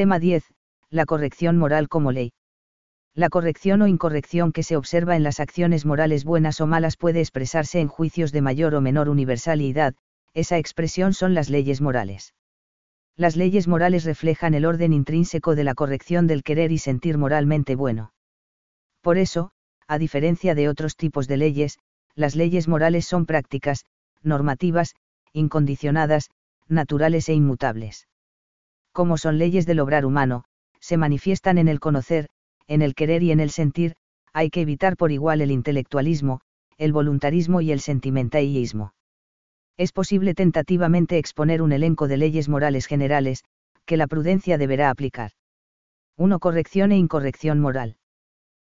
Tema 10. La corrección moral como ley. La corrección o incorrección que se observa en las acciones morales buenas o malas puede expresarse en juicios de mayor o menor universalidad, esa expresión son las leyes morales. Las leyes morales reflejan el orden intrínseco de la corrección del querer y sentir moralmente bueno. Por eso, a diferencia de otros tipos de leyes, las leyes morales son prácticas, normativas, incondicionadas, naturales e inmutables. Como son leyes del obrar humano, se manifiestan en el conocer, en el querer y en el sentir, hay que evitar por igual el intelectualismo, el voluntarismo y el sentimentalismo. Es posible tentativamente exponer un elenco de leyes morales generales, que la prudencia deberá aplicar. 1. Corrección e incorrección moral.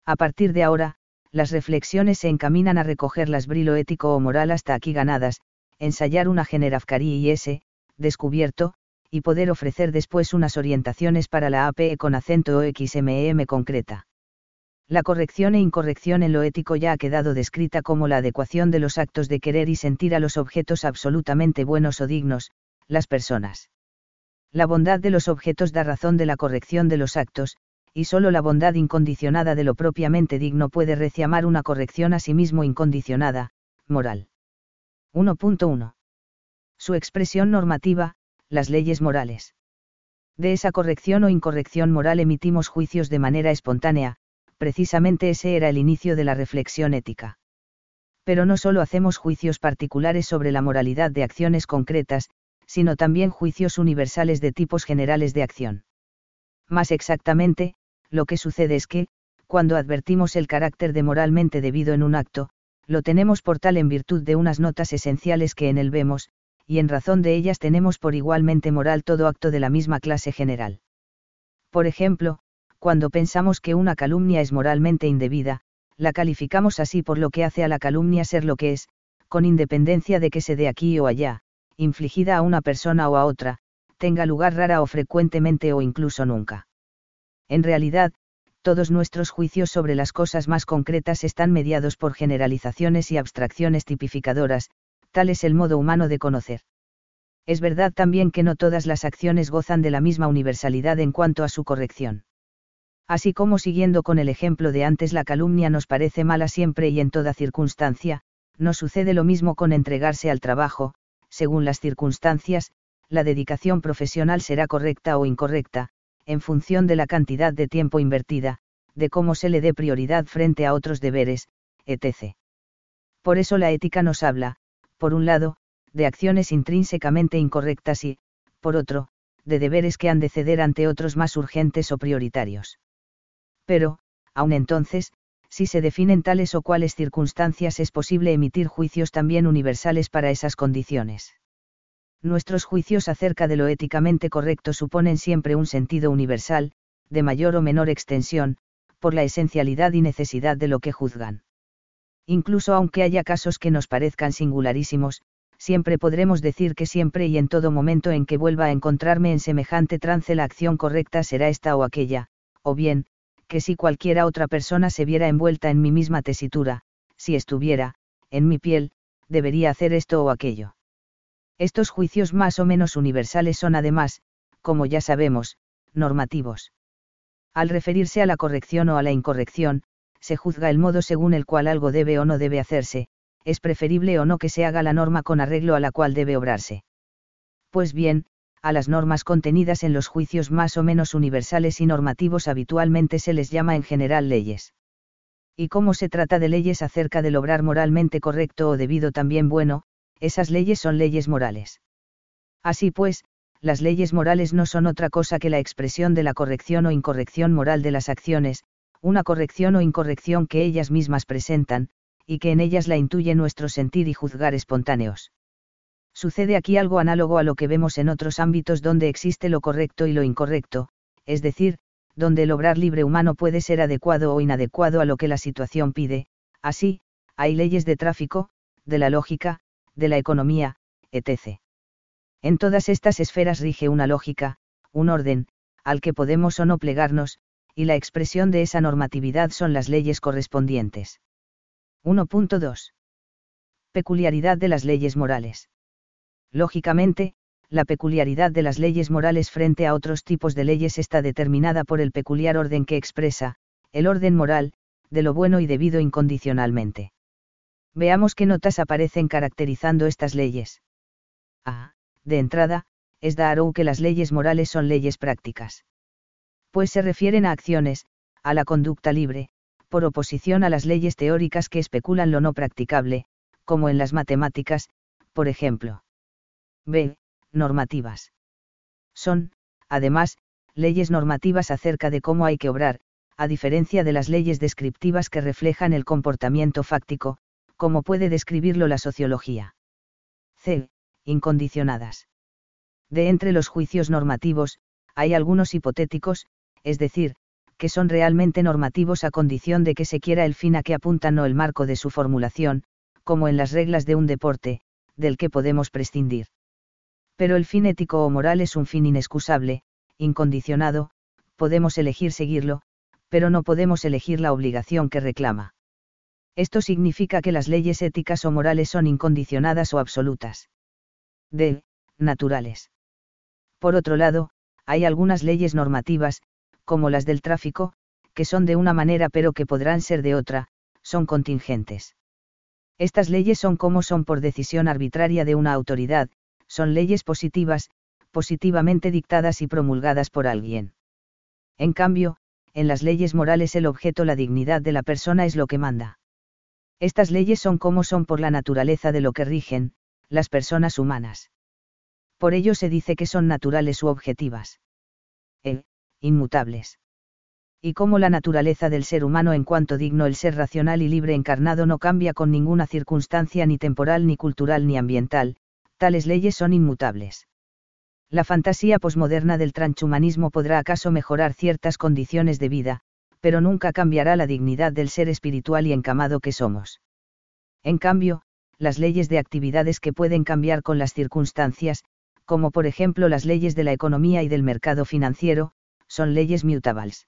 A partir de ahora, las reflexiones se encaminan a recoger las brilo ético o moral hasta aquí ganadas, ensayar una generafcarí y ese, descubierto, y poder ofrecer después unas orientaciones para la APE con acento o XMEM concreta. La corrección e incorrección en lo ético ya ha quedado descrita como la adecuación de los actos de querer y sentir a los objetos absolutamente buenos o dignos, las personas. La bondad de los objetos da razón de la corrección de los actos, y solo la bondad incondicionada de lo propiamente digno puede reclamar una corrección a sí mismo incondicionada, moral. 1.1. Su expresión normativa, las leyes morales. De esa corrección o incorrección moral emitimos juicios de manera espontánea, precisamente ese era el inicio de la reflexión ética. Pero no solo hacemos juicios particulares sobre la moralidad de acciones concretas, sino también juicios universales de tipos generales de acción. Más exactamente, lo que sucede es que, cuando advertimos el carácter de moralmente debido en un acto, lo tenemos por tal en virtud de unas notas esenciales que en él vemos, y en razón de ellas tenemos por igualmente moral todo acto de la misma clase general. Por ejemplo, cuando pensamos que una calumnia es moralmente indebida, la calificamos así por lo que hace a la calumnia ser lo que es, con independencia de que se dé aquí o allá, infligida a una persona o a otra, tenga lugar rara o frecuentemente o incluso nunca. En realidad, todos nuestros juicios sobre las cosas más concretas están mediados por generalizaciones y abstracciones tipificadoras, tal es el modo humano de conocer. Es verdad también que no todas las acciones gozan de la misma universalidad en cuanto a su corrección. Así como siguiendo con el ejemplo de antes la calumnia nos parece mala siempre y en toda circunstancia, no sucede lo mismo con entregarse al trabajo, según las circunstancias, la dedicación profesional será correcta o incorrecta, en función de la cantidad de tiempo invertida, de cómo se le dé prioridad frente a otros deberes, etc. Por eso la ética nos habla, por un lado, de acciones intrínsecamente incorrectas y, por otro, de deberes que han de ceder ante otros más urgentes o prioritarios. Pero, aun entonces, si se definen tales o cuales circunstancias es posible emitir juicios también universales para esas condiciones nuestros juicios acerca de lo éticamente correcto suponen siempre un sentido universal, de mayor o menor extensión, por la esencialidad y necesidad de lo que juzgan. Incluso aunque haya casos que nos parezcan singularísimos, siempre podremos decir que siempre y en todo momento en que vuelva a encontrarme en semejante trance la acción correcta será esta o aquella, o bien, que si cualquiera otra persona se viera envuelta en mi misma tesitura, si estuviera, en mi piel, debería hacer esto o aquello. Estos juicios más o menos universales son además, como ya sabemos, normativos. Al referirse a la corrección o a la incorrección, se juzga el modo según el cual algo debe o no debe hacerse, es preferible o no que se haga la norma con arreglo a la cual debe obrarse. Pues bien, a las normas contenidas en los juicios más o menos universales y normativos habitualmente se les llama en general leyes. Y como se trata de leyes acerca del obrar moralmente correcto o debido también bueno, esas leyes son leyes morales. Así pues, las leyes morales no son otra cosa que la expresión de la corrección o incorrección moral de las acciones, una corrección o incorrección que ellas mismas presentan, y que en ellas la intuye nuestro sentir y juzgar espontáneos. Sucede aquí algo análogo a lo que vemos en otros ámbitos donde existe lo correcto y lo incorrecto, es decir, donde el obrar libre humano puede ser adecuado o inadecuado a lo que la situación pide, así, hay leyes de tráfico, de la lógica, de la economía, etc. En todas estas esferas rige una lógica, un orden, al que podemos o no plegarnos, y la expresión de esa normatividad son las leyes correspondientes. 1.2. Peculiaridad de las leyes morales. Lógicamente, la peculiaridad de las leyes morales frente a otros tipos de leyes está determinada por el peculiar orden que expresa, el orden moral, de lo bueno y debido incondicionalmente. Veamos qué notas aparecen caracterizando estas leyes. A. De entrada, es Darrow que las leyes morales son leyes prácticas. Pues se refieren a acciones, a la conducta libre, por oposición a las leyes teóricas que especulan lo no practicable, como en las matemáticas, por ejemplo. B. Normativas. Son, además, leyes normativas acerca de cómo hay que obrar, a diferencia de las leyes descriptivas que reflejan el comportamiento fáctico, como puede describirlo la sociología. C. Incondicionadas. De entre los juicios normativos, hay algunos hipotéticos, es decir, que son realmente normativos a condición de que se quiera el fin a que apuntan o el marco de su formulación, como en las reglas de un deporte, del que podemos prescindir. Pero el fin ético o moral es un fin inexcusable, incondicionado, podemos elegir seguirlo, pero no podemos elegir la obligación que reclama. Esto significa que las leyes éticas o morales son incondicionadas o absolutas. D. Naturales. Por otro lado, hay algunas leyes normativas, como las del tráfico, que son de una manera pero que podrán ser de otra, son contingentes. Estas leyes son como son por decisión arbitraria de una autoridad, son leyes positivas, positivamente dictadas y promulgadas por alguien. En cambio, en las leyes morales el objeto la dignidad de la persona es lo que manda. Estas leyes son como son por la naturaleza de lo que rigen, las personas humanas. Por ello se dice que son naturales u objetivas. E inmutables. Y como la naturaleza del ser humano en cuanto digno el ser racional y libre encarnado no cambia con ninguna circunstancia ni temporal ni cultural ni ambiental, tales leyes son inmutables. La fantasía posmoderna del transhumanismo podrá acaso mejorar ciertas condiciones de vida, pero nunca cambiará la dignidad del ser espiritual y encamado que somos. En cambio, las leyes de actividades que pueden cambiar con las circunstancias, como por ejemplo las leyes de la economía y del mercado financiero, son leyes mutables.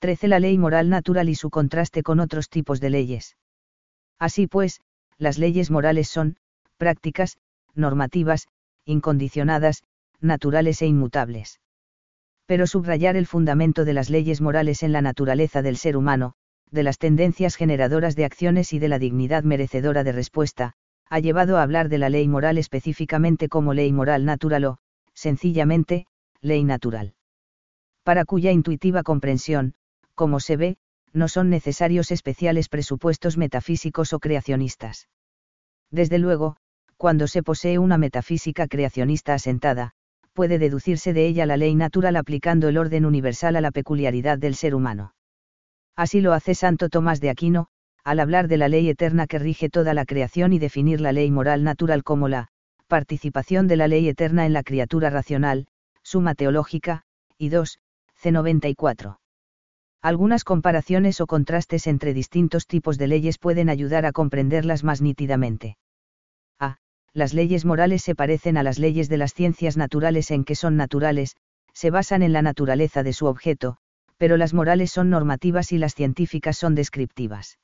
13. La ley moral natural y su contraste con otros tipos de leyes. Así pues, las leyes morales son, prácticas, normativas, incondicionadas, naturales e inmutables. Pero subrayar el fundamento de las leyes morales en la naturaleza del ser humano, de las tendencias generadoras de acciones y de la dignidad merecedora de respuesta, ha llevado a hablar de la ley moral específicamente como ley moral natural o, sencillamente, ley natural para cuya intuitiva comprensión, como se ve, no son necesarios especiales presupuestos metafísicos o creacionistas. Desde luego, cuando se posee una metafísica creacionista asentada, puede deducirse de ella la ley natural aplicando el orden universal a la peculiaridad del ser humano. Así lo hace Santo Tomás de Aquino, al hablar de la ley eterna que rige toda la creación y definir la ley moral natural como la participación de la ley eterna en la criatura racional, suma teológica, y 2, C94. Algunas comparaciones o contrastes entre distintos tipos de leyes pueden ayudar a comprenderlas más nítidamente. A. Las leyes morales se parecen a las leyes de las ciencias naturales en que son naturales, se basan en la naturaleza de su objeto, pero las morales son normativas y las científicas son descriptivas.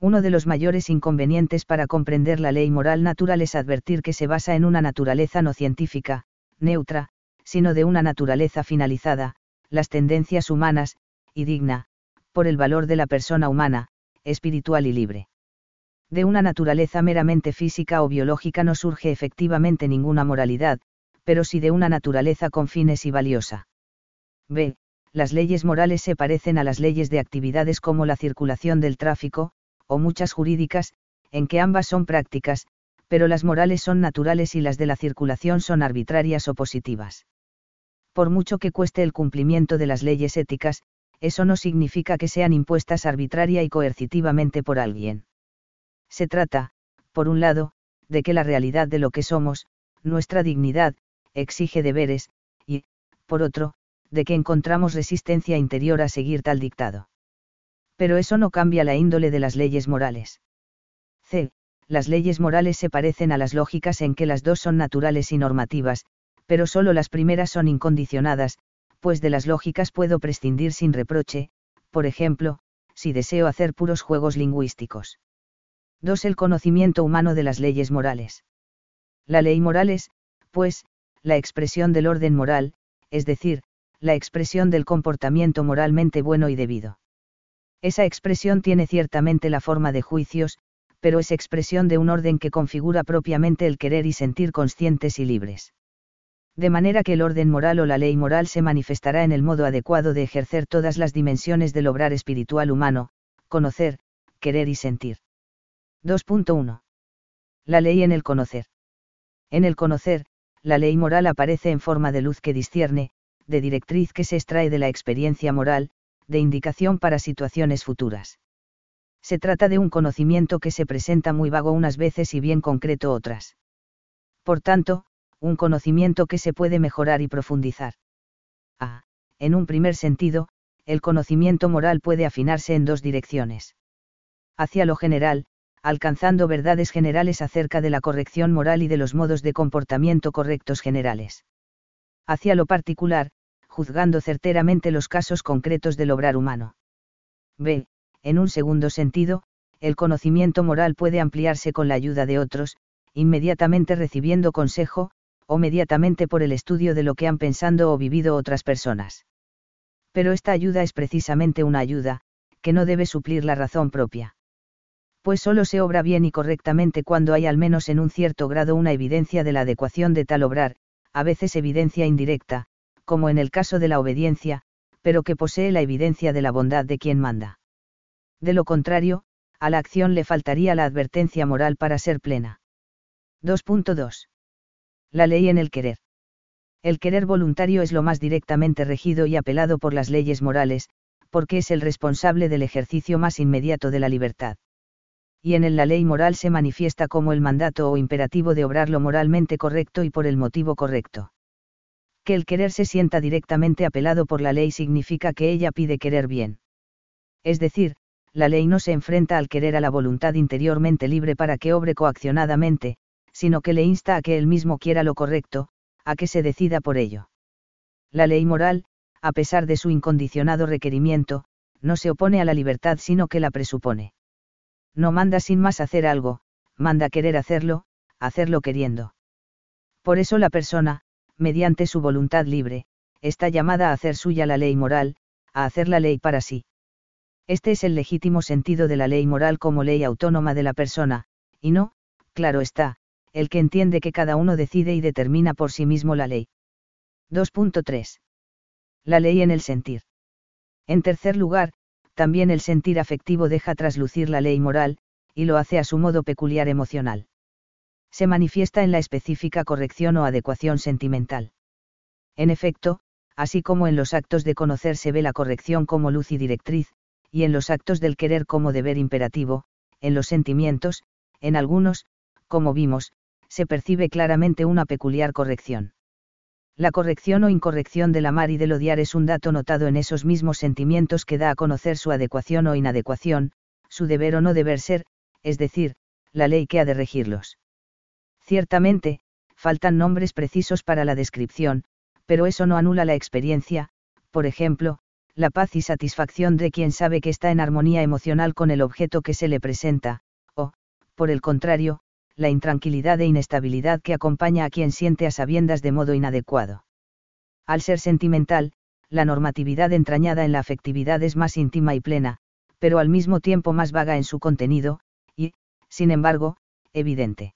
Uno de los mayores inconvenientes para comprender la ley moral natural es advertir que se basa en una naturaleza no científica, neutra, sino de una naturaleza finalizada, las tendencias humanas, y digna, por el valor de la persona humana, espiritual y libre. De una naturaleza meramente física o biológica no surge efectivamente ninguna moralidad, pero sí de una naturaleza con fines y valiosa. B. Las leyes morales se parecen a las leyes de actividades como la circulación del tráfico, o muchas jurídicas, en que ambas son prácticas, pero las morales son naturales y las de la circulación son arbitrarias o positivas por mucho que cueste el cumplimiento de las leyes éticas, eso no significa que sean impuestas arbitraria y coercitivamente por alguien. Se trata, por un lado, de que la realidad de lo que somos, nuestra dignidad, exige deberes, y, por otro, de que encontramos resistencia interior a seguir tal dictado. Pero eso no cambia la índole de las leyes morales. C. Las leyes morales se parecen a las lógicas en que las dos son naturales y normativas, pero solo las primeras son incondicionadas, pues de las lógicas puedo prescindir sin reproche, por ejemplo, si deseo hacer puros juegos lingüísticos. 2. El conocimiento humano de las leyes morales. La ley moral es, pues, la expresión del orden moral, es decir, la expresión del comportamiento moralmente bueno y debido. Esa expresión tiene ciertamente la forma de juicios, pero es expresión de un orden que configura propiamente el querer y sentir conscientes y libres. De manera que el orden moral o la ley moral se manifestará en el modo adecuado de ejercer todas las dimensiones del obrar espiritual humano, conocer, querer y sentir. 2.1. La ley en el conocer. En el conocer, la ley moral aparece en forma de luz que discierne, de directriz que se extrae de la experiencia moral, de indicación para situaciones futuras. Se trata de un conocimiento que se presenta muy vago unas veces y bien concreto otras. Por tanto, un conocimiento que se puede mejorar y profundizar. A. En un primer sentido, el conocimiento moral puede afinarse en dos direcciones. Hacia lo general, alcanzando verdades generales acerca de la corrección moral y de los modos de comportamiento correctos generales. Hacia lo particular, juzgando certeramente los casos concretos del obrar humano. B. En un segundo sentido, el conocimiento moral puede ampliarse con la ayuda de otros, inmediatamente recibiendo consejo, o mediatamente por el estudio de lo que han pensado o vivido otras personas. Pero esta ayuda es precisamente una ayuda, que no debe suplir la razón propia. Pues solo se obra bien y correctamente cuando hay al menos en un cierto grado una evidencia de la adecuación de tal obrar, a veces evidencia indirecta, como en el caso de la obediencia, pero que posee la evidencia de la bondad de quien manda. De lo contrario, a la acción le faltaría la advertencia moral para ser plena. 2.2. La ley en el querer. El querer voluntario es lo más directamente regido y apelado por las leyes morales, porque es el responsable del ejercicio más inmediato de la libertad. Y en él la ley moral se manifiesta como el mandato o imperativo de obrar lo moralmente correcto y por el motivo correcto. Que el querer se sienta directamente apelado por la ley significa que ella pide querer bien. Es decir, la ley no se enfrenta al querer a la voluntad interiormente libre para que obre coaccionadamente, sino que le insta a que él mismo quiera lo correcto, a que se decida por ello. La ley moral, a pesar de su incondicionado requerimiento, no se opone a la libertad sino que la presupone. No manda sin más hacer algo, manda querer hacerlo, hacerlo queriendo. Por eso la persona, mediante su voluntad libre, está llamada a hacer suya la ley moral, a hacer la ley para sí. Este es el legítimo sentido de la ley moral como ley autónoma de la persona, y no, claro está, el que entiende que cada uno decide y determina por sí mismo la ley. 2.3. La ley en el sentir. En tercer lugar, también el sentir afectivo deja traslucir la ley moral, y lo hace a su modo peculiar emocional se manifiesta en la específica corrección o adecuación sentimental. En efecto, así como en los actos de conocer se ve la corrección como luz y directriz, y en los actos del querer como deber imperativo, en los sentimientos, en algunos, como vimos, se percibe claramente una peculiar corrección. La corrección o incorrección del amar y del odiar es un dato notado en esos mismos sentimientos que da a conocer su adecuación o inadecuación, su deber o no deber ser, es decir, la ley que ha de regirlos. Ciertamente, faltan nombres precisos para la descripción, pero eso no anula la experiencia, por ejemplo, la paz y satisfacción de quien sabe que está en armonía emocional con el objeto que se le presenta, o, por el contrario, la intranquilidad e inestabilidad que acompaña a quien siente a sabiendas de modo inadecuado. Al ser sentimental, la normatividad entrañada en la afectividad es más íntima y plena, pero al mismo tiempo más vaga en su contenido, y, sin embargo, evidente.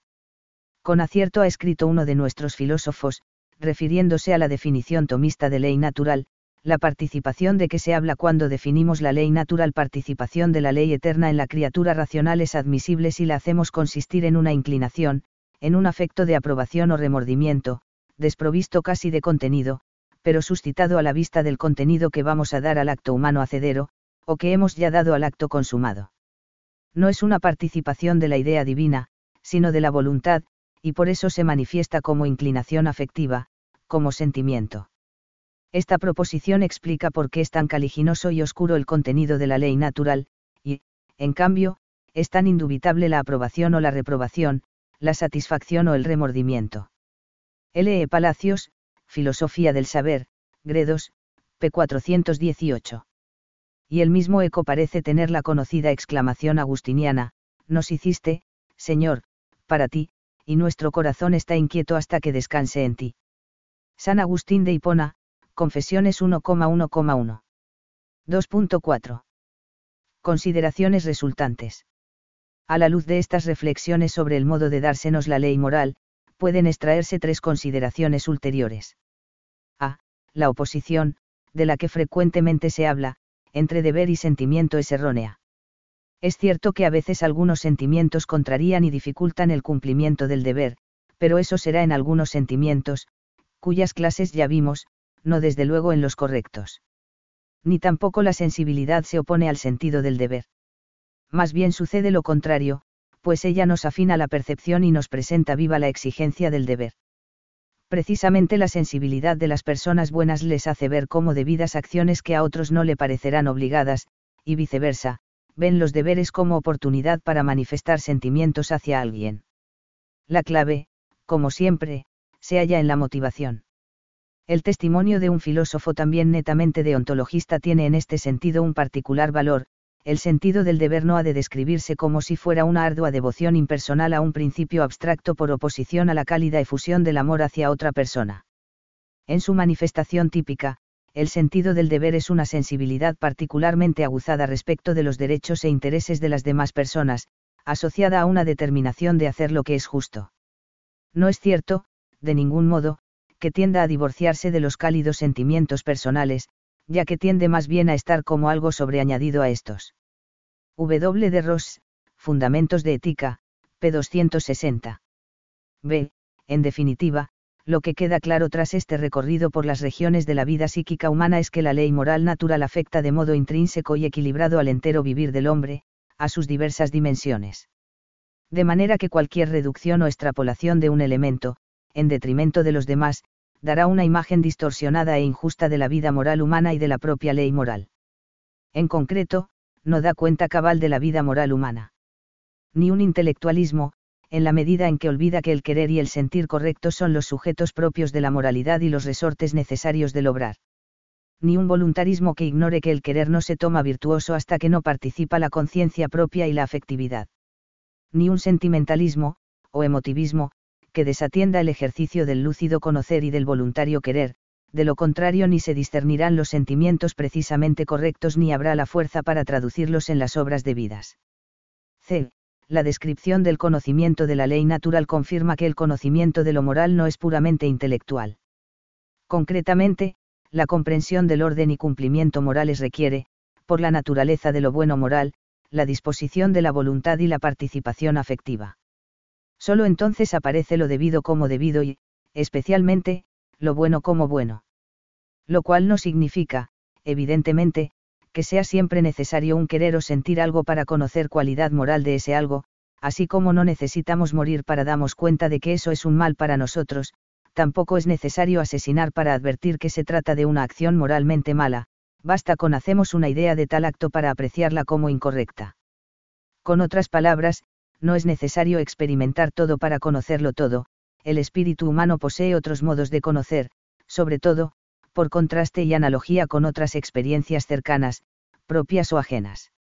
Con acierto ha escrito uno de nuestros filósofos, refiriéndose a la definición tomista de ley natural, la participación de que se habla cuando definimos la ley natural participación de la ley eterna en la criatura racional es admisible si la hacemos consistir en una inclinación, en un afecto de aprobación o remordimiento, desprovisto casi de contenido, pero suscitado a la vista del contenido que vamos a dar al acto humano hacedero, o que hemos ya dado al acto consumado. No es una participación de la idea divina, sino de la voluntad, y por eso se manifiesta como inclinación afectiva, como sentimiento. Esta proposición explica por qué es tan caliginoso y oscuro el contenido de la ley natural, y, en cambio, es tan indubitable la aprobación o la reprobación, la satisfacción o el remordimiento. L. E. Palacios, Filosofía del Saber, Gredos, p. 418. Y el mismo eco parece tener la conocida exclamación agustiniana, nos hiciste, Señor, para ti, y nuestro corazón está inquieto hasta que descanse en ti. San Agustín de Hipona, Confesiones 1,1,1. 2.4. Consideraciones resultantes. A la luz de estas reflexiones sobre el modo de dársenos la ley moral, pueden extraerse tres consideraciones ulteriores. A. La oposición, de la que frecuentemente se habla, entre deber y sentimiento es errónea. Es cierto que a veces algunos sentimientos contrarían y dificultan el cumplimiento del deber, pero eso será en algunos sentimientos, cuyas clases ya vimos, no desde luego en los correctos. Ni tampoco la sensibilidad se opone al sentido del deber. Más bien sucede lo contrario, pues ella nos afina la percepción y nos presenta viva la exigencia del deber. Precisamente la sensibilidad de las personas buenas les hace ver cómo debidas acciones que a otros no le parecerán obligadas, y viceversa, ven los deberes como oportunidad para manifestar sentimientos hacia alguien. La clave, como siempre, se halla en la motivación. El testimonio de un filósofo también netamente deontologista tiene en este sentido un particular valor, el sentido del deber no ha de describirse como si fuera una ardua devoción impersonal a un principio abstracto por oposición a la cálida efusión del amor hacia otra persona. En su manifestación típica, el sentido del deber es una sensibilidad particularmente aguzada respecto de los derechos e intereses de las demás personas, asociada a una determinación de hacer lo que es justo. No es cierto, de ningún modo, que tienda a divorciarse de los cálidos sentimientos personales, ya que tiende más bien a estar como algo sobreañadido a estos. W. de Ross, Fundamentos de Ética, p. 260. B. En definitiva, lo que queda claro tras este recorrido por las regiones de la vida psíquica humana es que la ley moral natural afecta de modo intrínseco y equilibrado al entero vivir del hombre, a sus diversas dimensiones. De manera que cualquier reducción o extrapolación de un elemento, en detrimento de los demás, dará una imagen distorsionada e injusta de la vida moral humana y de la propia ley moral. En concreto, no da cuenta cabal de la vida moral humana. Ni un intelectualismo, en la medida en que olvida que el querer y el sentir correctos son los sujetos propios de la moralidad y los resortes necesarios del obrar. Ni un voluntarismo que ignore que el querer no se toma virtuoso hasta que no participa la conciencia propia y la afectividad. Ni un sentimentalismo, o emotivismo, que desatienda el ejercicio del lúcido conocer y del voluntario querer, de lo contrario ni se discernirán los sentimientos precisamente correctos ni habrá la fuerza para traducirlos en las obras debidas. C. La descripción del conocimiento de la ley natural confirma que el conocimiento de lo moral no es puramente intelectual. Concretamente, la comprensión del orden y cumplimiento morales requiere, por la naturaleza de lo bueno moral, la disposición de la voluntad y la participación afectiva. Solo entonces aparece lo debido como debido y, especialmente, lo bueno como bueno. Lo cual no significa, evidentemente, que sea siempre necesario un querer o sentir algo para conocer cualidad moral de ese algo, así como no necesitamos morir para darnos cuenta de que eso es un mal para nosotros, tampoco es necesario asesinar para advertir que se trata de una acción moralmente mala, basta con hacemos una idea de tal acto para apreciarla como incorrecta. Con otras palabras, no es necesario experimentar todo para conocerlo todo, el espíritu humano posee otros modos de conocer, sobre todo, por contraste y analogía con otras experiencias cercanas, propias o ajenas.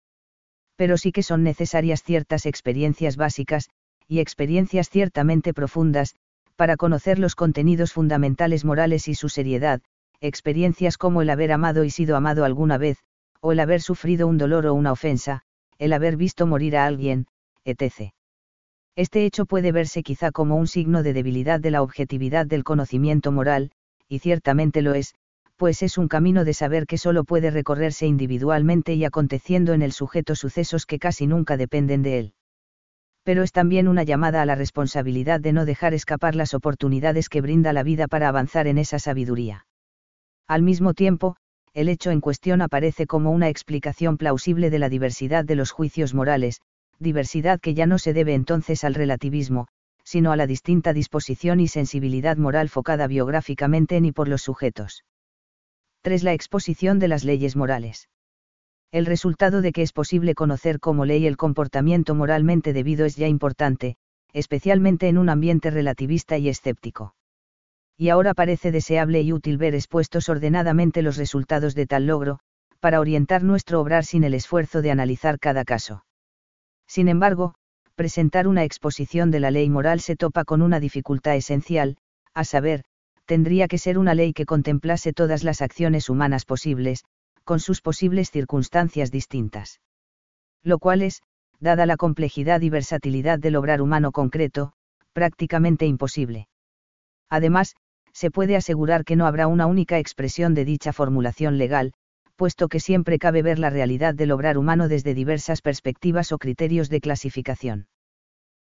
Pero sí que son necesarias ciertas experiencias básicas, y experiencias ciertamente profundas, para conocer los contenidos fundamentales morales y su seriedad, experiencias como el haber amado y sido amado alguna vez, o el haber sufrido un dolor o una ofensa, el haber visto morir a alguien, etc. Este hecho puede verse quizá como un signo de debilidad de la objetividad del conocimiento moral, y ciertamente lo es, pues es un camino de saber que solo puede recorrerse individualmente y aconteciendo en el sujeto sucesos que casi nunca dependen de él. Pero es también una llamada a la responsabilidad de no dejar escapar las oportunidades que brinda la vida para avanzar en esa sabiduría. Al mismo tiempo, el hecho en cuestión aparece como una explicación plausible de la diversidad de los juicios morales, diversidad que ya no se debe entonces al relativismo, sino a la distinta disposición y sensibilidad moral focada biográficamente en y por los sujetos. 3. La exposición de las leyes morales. El resultado de que es posible conocer como ley el comportamiento moralmente debido es ya importante, especialmente en un ambiente relativista y escéptico. Y ahora parece deseable y útil ver expuestos ordenadamente los resultados de tal logro, para orientar nuestro obrar sin el esfuerzo de analizar cada caso. Sin embargo, presentar una exposición de la ley moral se topa con una dificultad esencial, a saber, tendría que ser una ley que contemplase todas las acciones humanas posibles, con sus posibles circunstancias distintas. Lo cual es, dada la complejidad y versatilidad del obrar humano concreto, prácticamente imposible. Además, se puede asegurar que no habrá una única expresión de dicha formulación legal, puesto que siempre cabe ver la realidad del obrar humano desde diversas perspectivas o criterios de clasificación.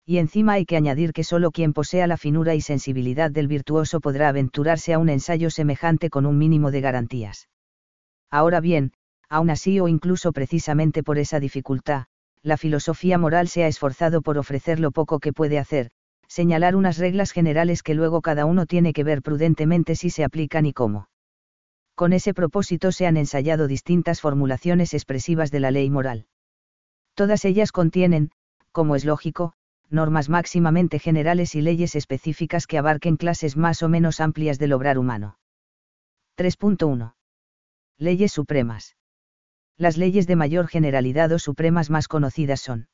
Y encima hay que añadir que solo quien posea la finura y sensibilidad del virtuoso podrá aventurarse a un ensayo semejante con un mínimo de garantías. Ahora bien, aún así o incluso precisamente por esa dificultad, la filosofía moral se ha esforzado por ofrecer lo poco que puede hacer, señalar unas reglas generales que luego cada uno tiene que ver prudentemente si se aplican y cómo. Con ese propósito se han ensayado distintas formulaciones expresivas de la ley moral. Todas ellas contienen, como es lógico, normas máximamente generales y leyes específicas que abarquen clases más o menos amplias del obrar humano. 3.1. Leyes supremas. Las leyes de mayor generalidad o supremas más conocidas son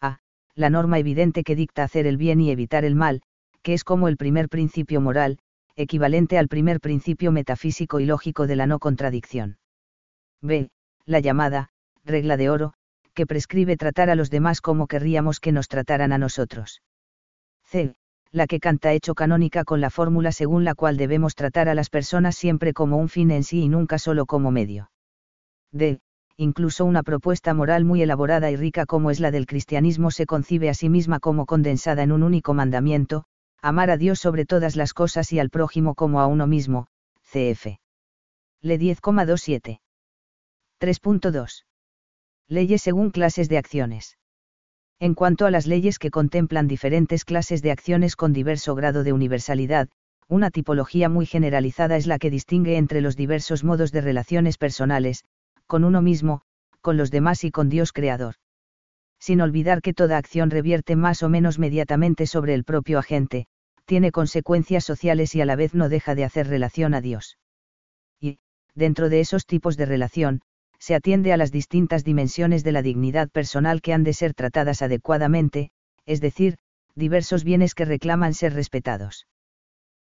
a. La norma evidente que dicta hacer el bien y evitar el mal, que es como el primer principio moral, equivalente al primer principio metafísico y lógico de la no contradicción. B. La llamada, regla de oro, que prescribe tratar a los demás como querríamos que nos trataran a nosotros. C. La que canta hecho canónica con la fórmula según la cual debemos tratar a las personas siempre como un fin en sí y nunca solo como medio. D. Incluso una propuesta moral muy elaborada y rica como es la del cristianismo se concibe a sí misma como condensada en un único mandamiento, amar a Dios sobre todas las cosas y al prójimo como a uno mismo, cf. Le 10,27. 3.2. Leyes según clases de acciones. En cuanto a las leyes que contemplan diferentes clases de acciones con diverso grado de universalidad, una tipología muy generalizada es la que distingue entre los diversos modos de relaciones personales, con uno mismo, con los demás y con Dios Creador. Sin olvidar que toda acción revierte más o menos mediatamente sobre el propio agente, tiene consecuencias sociales y a la vez no deja de hacer relación a Dios. Y, dentro de esos tipos de relación, se atiende a las distintas dimensiones de la dignidad personal que han de ser tratadas adecuadamente, es decir, diversos bienes que reclaman ser respetados.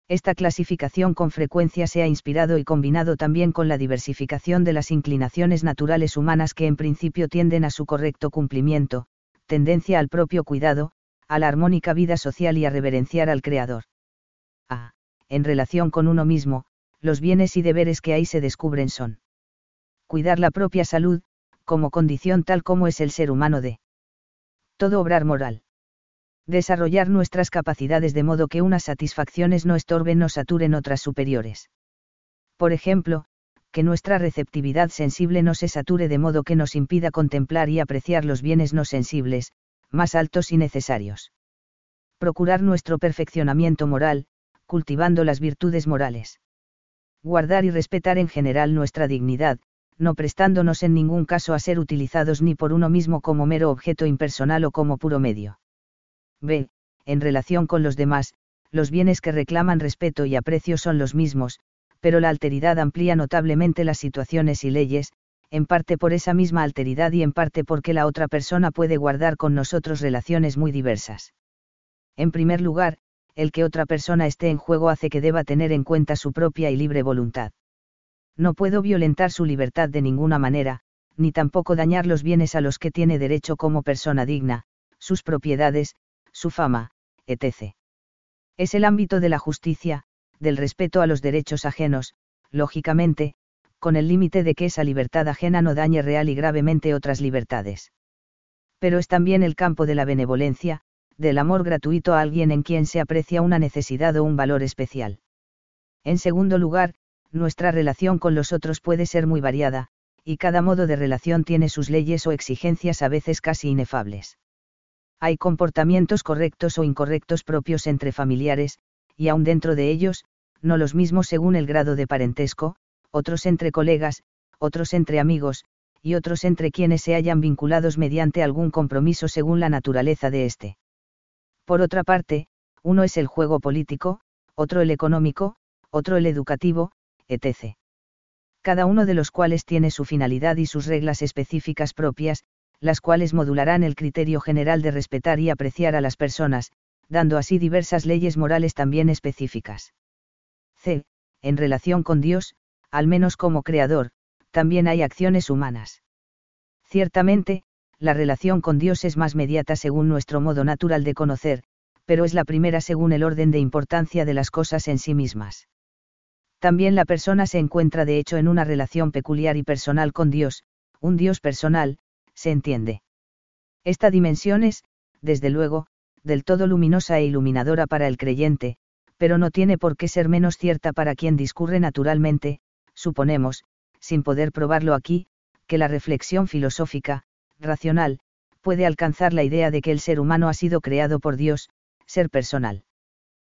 Esta clasificación con frecuencia se ha inspirado y combinado también con la diversificación de las inclinaciones naturales humanas que en principio tienden a su correcto cumplimiento, tendencia al propio cuidado, a la armónica vida social y a reverenciar al Creador. A. En relación con uno mismo, los bienes y deberes que ahí se descubren son. Cuidar la propia salud, como condición tal como es el ser humano de. Todo obrar moral. Desarrollar nuestras capacidades de modo que unas satisfacciones no estorben o saturen otras superiores. Por ejemplo, que nuestra receptividad sensible no se sature de modo que nos impida contemplar y apreciar los bienes no sensibles, más altos y necesarios. Procurar nuestro perfeccionamiento moral, cultivando las virtudes morales. Guardar y respetar en general nuestra dignidad, no prestándonos en ningún caso a ser utilizados ni por uno mismo como mero objeto impersonal o como puro medio. B. En relación con los demás, los bienes que reclaman respeto y aprecio son los mismos, pero la alteridad amplía notablemente las situaciones y leyes, en parte por esa misma alteridad y en parte porque la otra persona puede guardar con nosotros relaciones muy diversas. En primer lugar, el que otra persona esté en juego hace que deba tener en cuenta su propia y libre voluntad. No puedo violentar su libertad de ninguna manera, ni tampoco dañar los bienes a los que tiene derecho como persona digna, sus propiedades, su fama, etc. Es el ámbito de la justicia, del respeto a los derechos ajenos, lógicamente, con el límite de que esa libertad ajena no dañe real y gravemente otras libertades. Pero es también el campo de la benevolencia, del amor gratuito a alguien en quien se aprecia una necesidad o un valor especial. En segundo lugar, nuestra relación con los otros puede ser muy variada, y cada modo de relación tiene sus leyes o exigencias a veces casi inefables. Hay comportamientos correctos o incorrectos propios entre familiares, y aun dentro de ellos, no los mismos según el grado de parentesco, otros entre colegas, otros entre amigos, y otros entre quienes se hayan vinculados mediante algún compromiso según la naturaleza de éste. Por otra parte, uno es el juego político, otro el económico, otro el educativo, etc. Cada uno de los cuales tiene su finalidad y sus reglas específicas propias, las cuales modularán el criterio general de respetar y apreciar a las personas, dando así diversas leyes morales también específicas. c. En relación con Dios, al menos como creador, también hay acciones humanas. Ciertamente, la relación con Dios es más mediata según nuestro modo natural de conocer, pero es la primera según el orden de importancia de las cosas en sí mismas. También la persona se encuentra de hecho en una relación peculiar y personal con Dios, un Dios personal, se entiende. Esta dimensión es, desde luego, del todo luminosa e iluminadora para el creyente, pero no tiene por qué ser menos cierta para quien discurre naturalmente, suponemos, sin poder probarlo aquí, que la reflexión filosófica, racional, puede alcanzar la idea de que el ser humano ha sido creado por Dios, ser personal.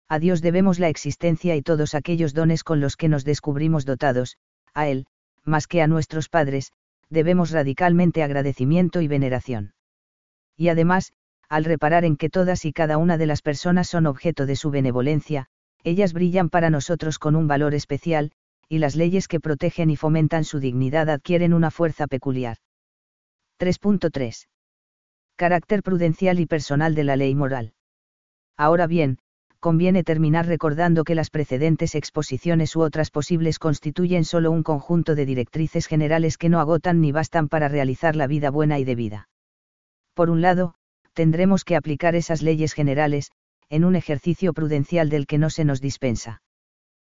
A Dios debemos la existencia y todos aquellos dones con los que nos descubrimos dotados, a Él, más que a nuestros padres, debemos radicalmente agradecimiento y veneración. Y además, al reparar en que todas y cada una de las personas son objeto de su benevolencia, ellas brillan para nosotros con un valor especial, y las leyes que protegen y fomentan su dignidad adquieren una fuerza peculiar. 3.3. Carácter prudencial y personal de la ley moral. Ahora bien, conviene terminar recordando que las precedentes exposiciones u otras posibles constituyen solo un conjunto de directrices generales que no agotan ni bastan para realizar la vida buena y debida. Por un lado, tendremos que aplicar esas leyes generales, en un ejercicio prudencial del que no se nos dispensa.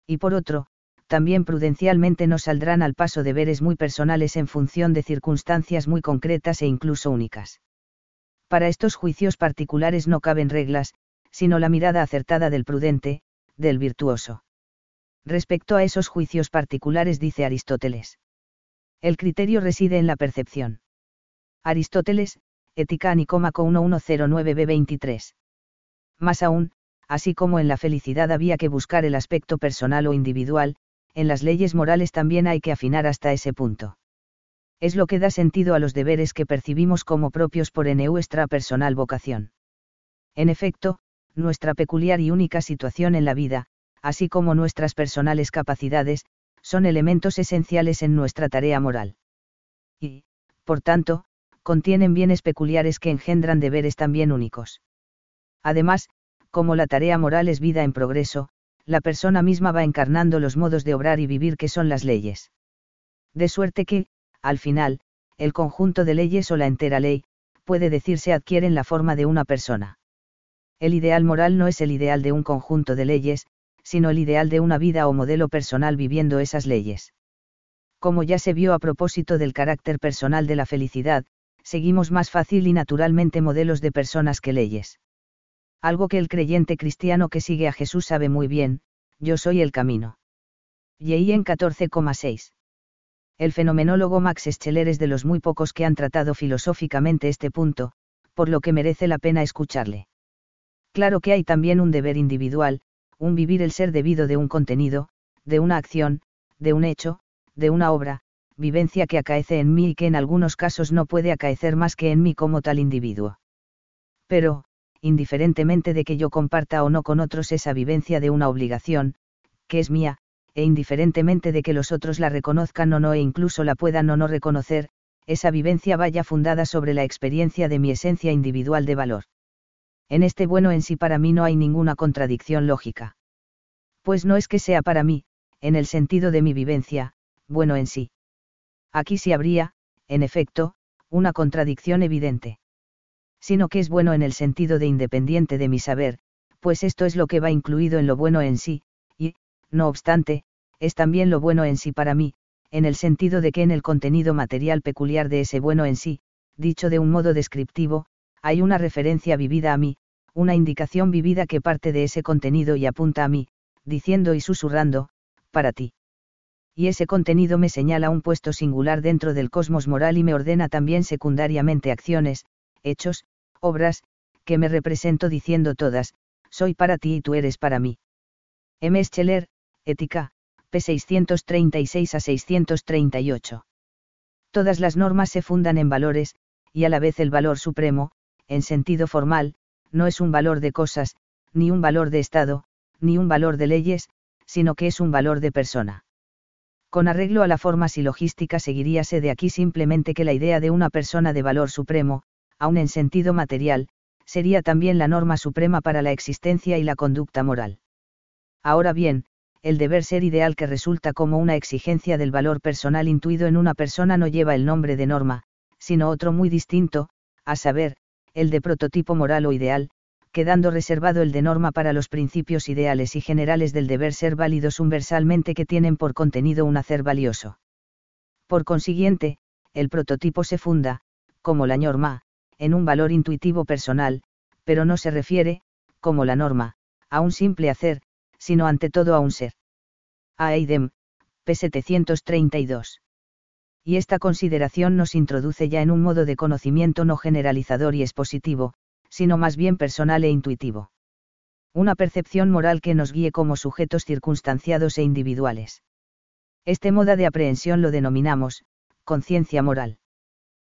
Y por otro, también prudencialmente nos saldrán al paso deberes muy personales en función de circunstancias muy concretas e incluso únicas. Para estos juicios particulares no caben reglas, sino la mirada acertada del prudente, del virtuoso. Respecto a esos juicios particulares dice Aristóteles. El criterio reside en la percepción. Aristóteles, Ética Nicómaco 1109b23. Más aún, así como en la felicidad había que buscar el aspecto personal o individual, en las leyes morales también hay que afinar hasta ese punto. Es lo que da sentido a los deberes que percibimos como propios por nuestra personal vocación. En efecto, nuestra peculiar y única situación en la vida, así como nuestras personales capacidades, son elementos esenciales en nuestra tarea moral. Y, por tanto, contienen bienes peculiares que engendran deberes también únicos. Además, como la tarea moral es vida en progreso, la persona misma va encarnando los modos de obrar y vivir que son las leyes. De suerte que, al final, el conjunto de leyes o la entera ley, puede decirse adquieren la forma de una persona. El ideal moral no es el ideal de un conjunto de leyes, sino el ideal de una vida o modelo personal viviendo esas leyes. Como ya se vio a propósito del carácter personal de la felicidad, seguimos más fácil y naturalmente modelos de personas que leyes. Algo que el creyente cristiano que sigue a Jesús sabe muy bien, yo soy el camino. Y en 14,6. El fenomenólogo Max Scheler es de los muy pocos que han tratado filosóficamente este punto, por lo que merece la pena escucharle. Claro que hay también un deber individual, un vivir el ser debido de un contenido, de una acción, de un hecho, de una obra, vivencia que acaece en mí y que en algunos casos no puede acaecer más que en mí como tal individuo. Pero, indiferentemente de que yo comparta o no con otros esa vivencia de una obligación, que es mía, e indiferentemente de que los otros la reconozcan o no e incluso la puedan o no reconocer, esa vivencia vaya fundada sobre la experiencia de mi esencia individual de valor en este bueno en sí para mí no hay ninguna contradicción lógica. Pues no es que sea para mí, en el sentido de mi vivencia, bueno en sí. Aquí sí habría, en efecto, una contradicción evidente. Sino que es bueno en el sentido de independiente de mi saber, pues esto es lo que va incluido en lo bueno en sí, y, no obstante, es también lo bueno en sí para mí, en el sentido de que en el contenido material peculiar de ese bueno en sí, dicho de un modo descriptivo, hay una referencia vivida a mí, una indicación vivida que parte de ese contenido y apunta a mí, diciendo y susurrando, para ti. Y ese contenido me señala un puesto singular dentro del cosmos moral y me ordena también secundariamente acciones, hechos, obras, que me represento diciendo todas, soy para ti y tú eres para mí. M. Scheller, Ética, p. 636 a 638. Todas las normas se fundan en valores, y a la vez el valor supremo, en sentido formal, no es un valor de cosas, ni un valor de Estado, ni un valor de leyes, sino que es un valor de persona. Con arreglo a la forma silogística seguiríase de aquí simplemente que la idea de una persona de valor supremo, aun en sentido material, sería también la norma suprema para la existencia y la conducta moral. Ahora bien, el deber ser ideal que resulta como una exigencia del valor personal intuido en una persona no lleva el nombre de norma, sino otro muy distinto, a saber, el de prototipo moral o ideal, quedando reservado el de norma para los principios ideales y generales del deber ser válidos universalmente que tienen por contenido un hacer valioso. Por consiguiente, el prototipo se funda, como la norma, en un valor intuitivo personal, pero no se refiere, como la norma, a un simple hacer, sino ante todo a un ser. A Eidem, p. 732. Y esta consideración nos introduce ya en un modo de conocimiento no generalizador y expositivo, sino más bien personal e intuitivo. Una percepción moral que nos guíe como sujetos circunstanciados e individuales. Este modo de aprehensión lo denominamos, conciencia moral.